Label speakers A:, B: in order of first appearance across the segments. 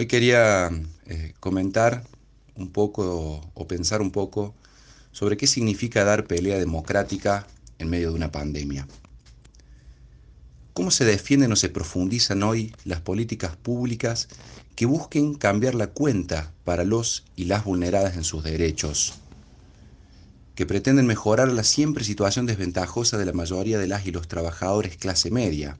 A: Hoy quería eh, comentar un poco o pensar un poco sobre qué significa dar pelea democrática en medio de una pandemia. ¿Cómo se defienden o se profundizan hoy las políticas públicas que busquen cambiar la cuenta para los y las vulneradas en sus derechos? Que pretenden mejorar la siempre situación desventajosa de la mayoría de las y los trabajadores clase media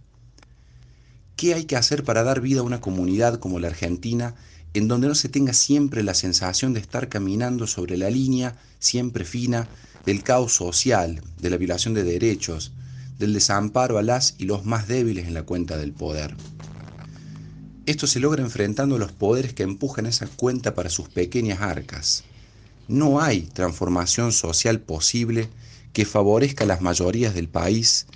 A: ¿Qué hay que hacer para dar vida a una comunidad como la Argentina en donde no se tenga siempre la sensación de estar caminando sobre la línea siempre fina del caos social, de la violación de derechos, del desamparo a las y los más débiles en la cuenta del poder? Esto se logra enfrentando a los poderes que empujan esa cuenta para sus pequeñas arcas. No hay transformación social posible que favorezca a las mayorías del país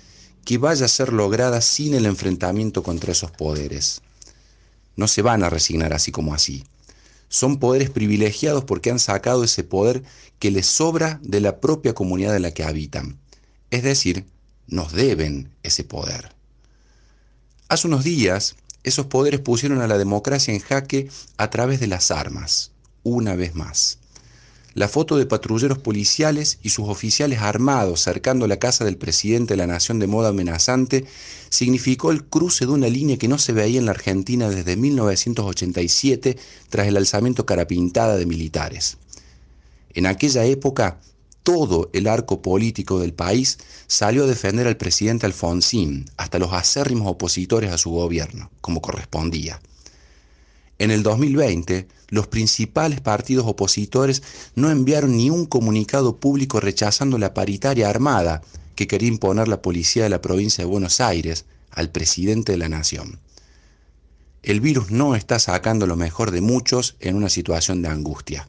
A: que vaya a ser lograda sin el enfrentamiento contra esos poderes. No se van a resignar así como así. Son poderes privilegiados porque han sacado ese poder que les sobra de la propia comunidad en la que habitan. Es decir, nos deben ese poder. Hace unos días, esos poderes pusieron a la democracia en jaque a través de las armas, una vez más la foto de patrulleros policiales y sus oficiales armados cercando la casa del presidente de la nación de moda amenazante significó el cruce de una línea que no se veía en la Argentina desde 1987 tras el alzamiento carapintada de militares. En aquella época, todo el arco político del país salió a defender al presidente Alfonsín, hasta los acérrimos opositores a su gobierno, como correspondía. En el 2020, los principales partidos opositores no enviaron ni un comunicado público rechazando la paritaria armada que quería imponer la policía de la provincia de Buenos Aires al presidente de la nación. El virus no está sacando lo mejor de muchos en una situación de angustia.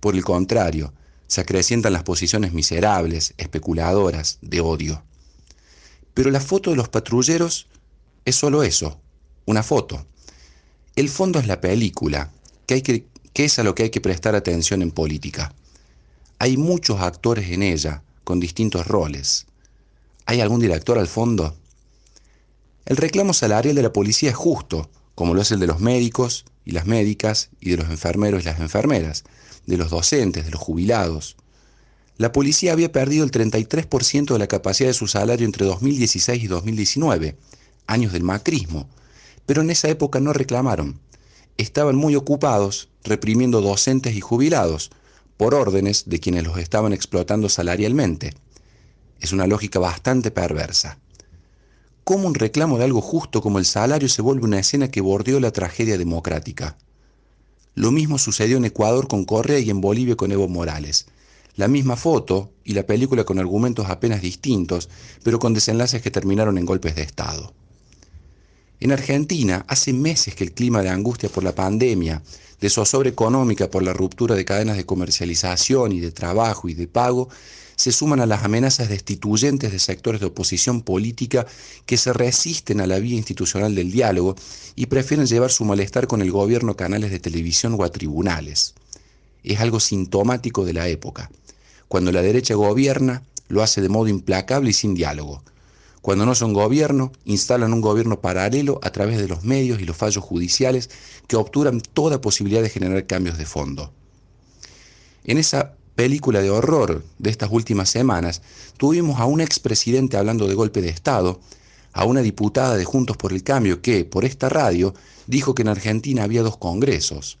A: Por el contrario, se acrecientan las posiciones miserables, especuladoras, de odio. Pero la foto de los patrulleros es solo eso, una foto. El fondo es la película, que, es a lo que hay que prestar atención en política. Hay muchos actores en ella, con distintos roles. ¿Hay algún director al fondo? El reclamo salarial de la policía es justo, como lo es el de los médicos y las médicas y de los enfermeros y las enfermeras, de los docentes, de los jubilados. La policía había perdido el 33% de la capacidad de su salario entre 2016 y 2019, años del macrismo, pero en esa época no reclamaron. Estaban muy ocupados reprimiendo docentes y jubilados, por órdenes de quienes los estaban explotando salarialmente. Es una lógica bastante perversa. ¿Cómo un reclamo de algo justo como el salario se vuelve una escena que bordeó la tragedia democrática? Lo mismo sucedió en Ecuador con Correa y en Bolivia con Evo Morales. La misma foto y la película con argumentos apenas distintos, pero con desenlaces que terminaron en golpes de Estado. En Argentina, hace meses que el clima de angustia por la pandemia, de zozobra económica por la ruptura de cadenas de comercialización y de trabajo y de pago, se suman a las amenazas destituyentes de sectores de oposición política que se resisten a la vía institucional del diálogo y prefieren llevar su malestar con el gobierno a canales de televisión o a tribunales. Es algo sintomático de la época. Cuando la derecha gobierna, lo hace de modo implacable y sin diálogo. Cuando no son gobierno, instalan un gobierno paralelo a través de los medios y los fallos judiciales que obturan toda posibilidad de generar cambios de fondo. En esa película de horror de estas últimas semanas, tuvimos a un expresidente hablando de golpe de Estado, a una diputada de Juntos por el Cambio que, por esta radio, dijo que en Argentina había dos congresos,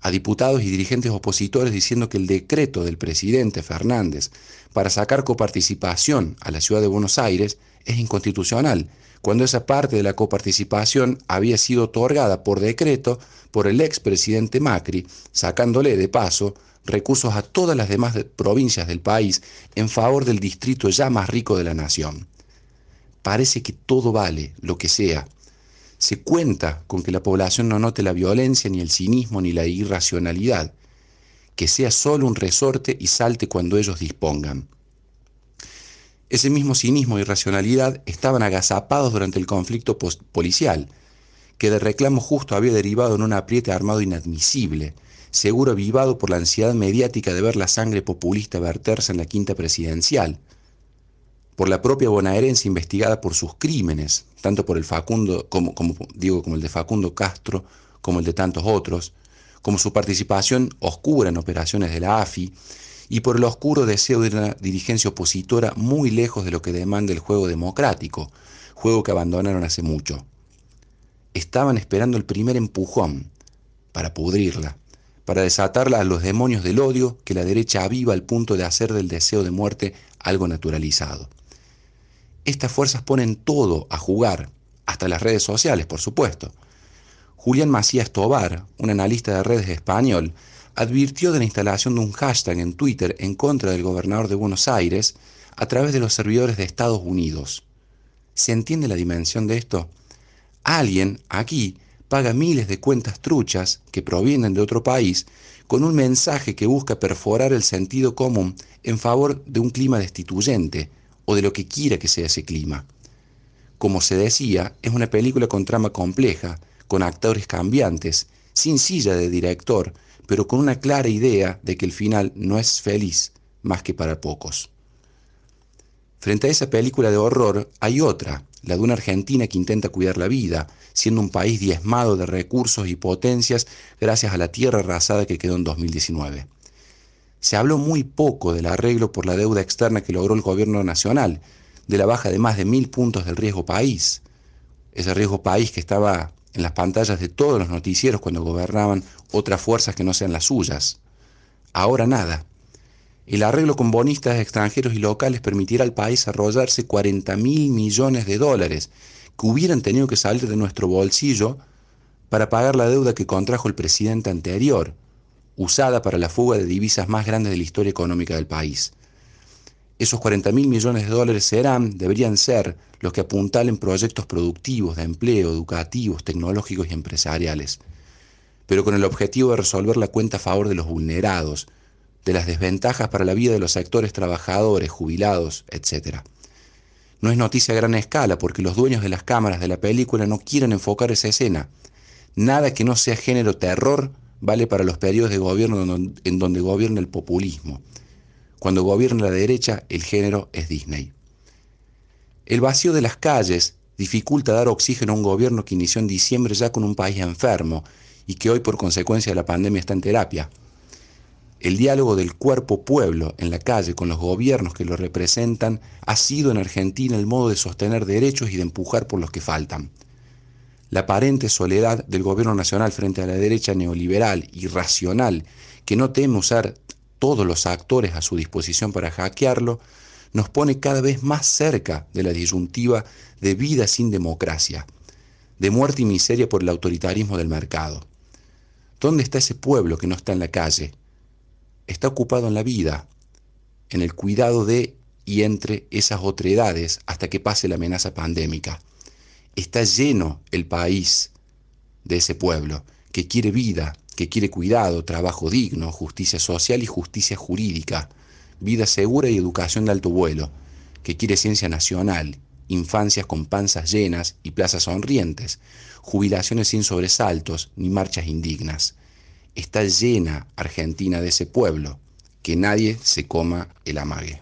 A: a diputados y dirigentes opositores diciendo que el decreto del presidente Fernández para sacar coparticipación a la ciudad de Buenos Aires es inconstitucional, cuando esa parte de la coparticipación había sido otorgada por decreto por el expresidente Macri, sacándole de paso recursos a todas las demás provincias del país en favor del distrito ya más rico de la nación. Parece que todo vale, lo que sea, se cuenta con que la población no note la violencia, ni el cinismo, ni la irracionalidad, que sea solo un resorte y salte cuando ellos dispongan. Ese mismo cinismo y irracionalidad estaban agazapados durante el conflicto policial, que de reclamo justo había derivado en un apriete armado inadmisible, seguro avivado por la ansiedad mediática de ver la sangre populista verterse en la quinta presidencial, por la propia bonaerense investigada por sus crímenes, tanto por el Facundo, como, digo, como el de Facundo Castro, como el de tantos otros, como su participación oscura en operaciones de la AFI, y por el oscuro deseo de una dirigencia opositora muy lejos de lo que demanda el juego democrático, juego que abandonaron hace mucho. Estaban esperando el primer empujón para pudrirla, para desatarla a los demonios del odio que la derecha aviva al punto de hacer del deseo de muerte algo naturalizado. Estas fuerzas ponen todo a jugar, hasta las redes sociales, por supuesto. Julián Macías Tobar, un analista de redes español, advirtió de la instalación de un hashtag en Twitter en contra del gobernador de Buenos Aires a través de los servidores de Estados Unidos. ¿Se entiende la dimensión de esto? Alguien aquí paga miles de cuentas truchas que provienen de otro país con un mensaje que busca perforar el sentido común en favor de un clima destituyente o de lo que quiera que sea ese clima. Como se decía, es una película con trama compleja, con actores cambiantes, sin silla de director, pero con una clara idea de que el final no es feliz más que para pocos. Frente a esa película de horror hay otra, la de una Argentina que intenta cuidar la vida, siendo un país diezmado de recursos y potencias gracias a la tierra arrasada que quedó en 2019. Se habló muy poco del arreglo por la deuda externa que logró el gobierno nacional, de la baja de más de mil puntos del riesgo país. Ese riesgo país que estaba en las pantallas de todos los noticieros cuando gobernaban otras fuerzas que no sean las suyas. Ahora nada. El arreglo con bonistas extranjeros y locales permitirá al país arrollarse 40 mil millones de dólares que hubieran tenido que salir de nuestro bolsillo para pagar la deuda que contrajo el presidente anterior, usada para la fuga de divisas más grandes de la historia económica del país. Esos 40 mil millones de dólares serán, deberían ser, los que apuntalen proyectos productivos, de empleo, educativos, tecnológicos y empresariales, pero con el objetivo de resolver la cuenta a favor de los vulnerados, de las desventajas para la vida de los sectores trabajadores, jubilados, etc. No es noticia a gran escala porque los dueños de las cámaras de la película no quieren enfocar esa escena. Nada que no sea género terror vale para los periodos de gobierno en donde gobierna el populismo. Cuando gobierna la derecha, el género es Disney. El vacío de las calles dificulta dar oxígeno a un gobierno que inició en diciembre ya con un país enfermo y que hoy por consecuencia de la pandemia está en terapia. El diálogo del cuerpo pueblo en la calle con los gobiernos que lo representan ha sido en Argentina el modo de sostener derechos y de empujar por los que faltan. La aparente soledad del gobierno nacional frente a la derecha neoliberal y racional que no teme usar todos los actores a su disposición para hackearlo, nos pone cada vez más cerca de la disyuntiva de vida sin democracia, de muerte y miseria por el autoritarismo del mercado. ¿Dónde está ese pueblo que no está en la calle? Está ocupado en la vida, en el cuidado de y entre esas otredades hasta que pase la amenaza pandémica. Está lleno el país de ese pueblo que quiere vida, que quiere cuidado, trabajo digno, justicia social y justicia jurídica, vida segura y educación de alto vuelo, que quiere ciencia nacional, infancias con panzas llenas y plazas sonrientes, jubilaciones sin sobresaltos ni marchas indignas. Está llena Argentina de ese pueblo, que nadie se coma el amague.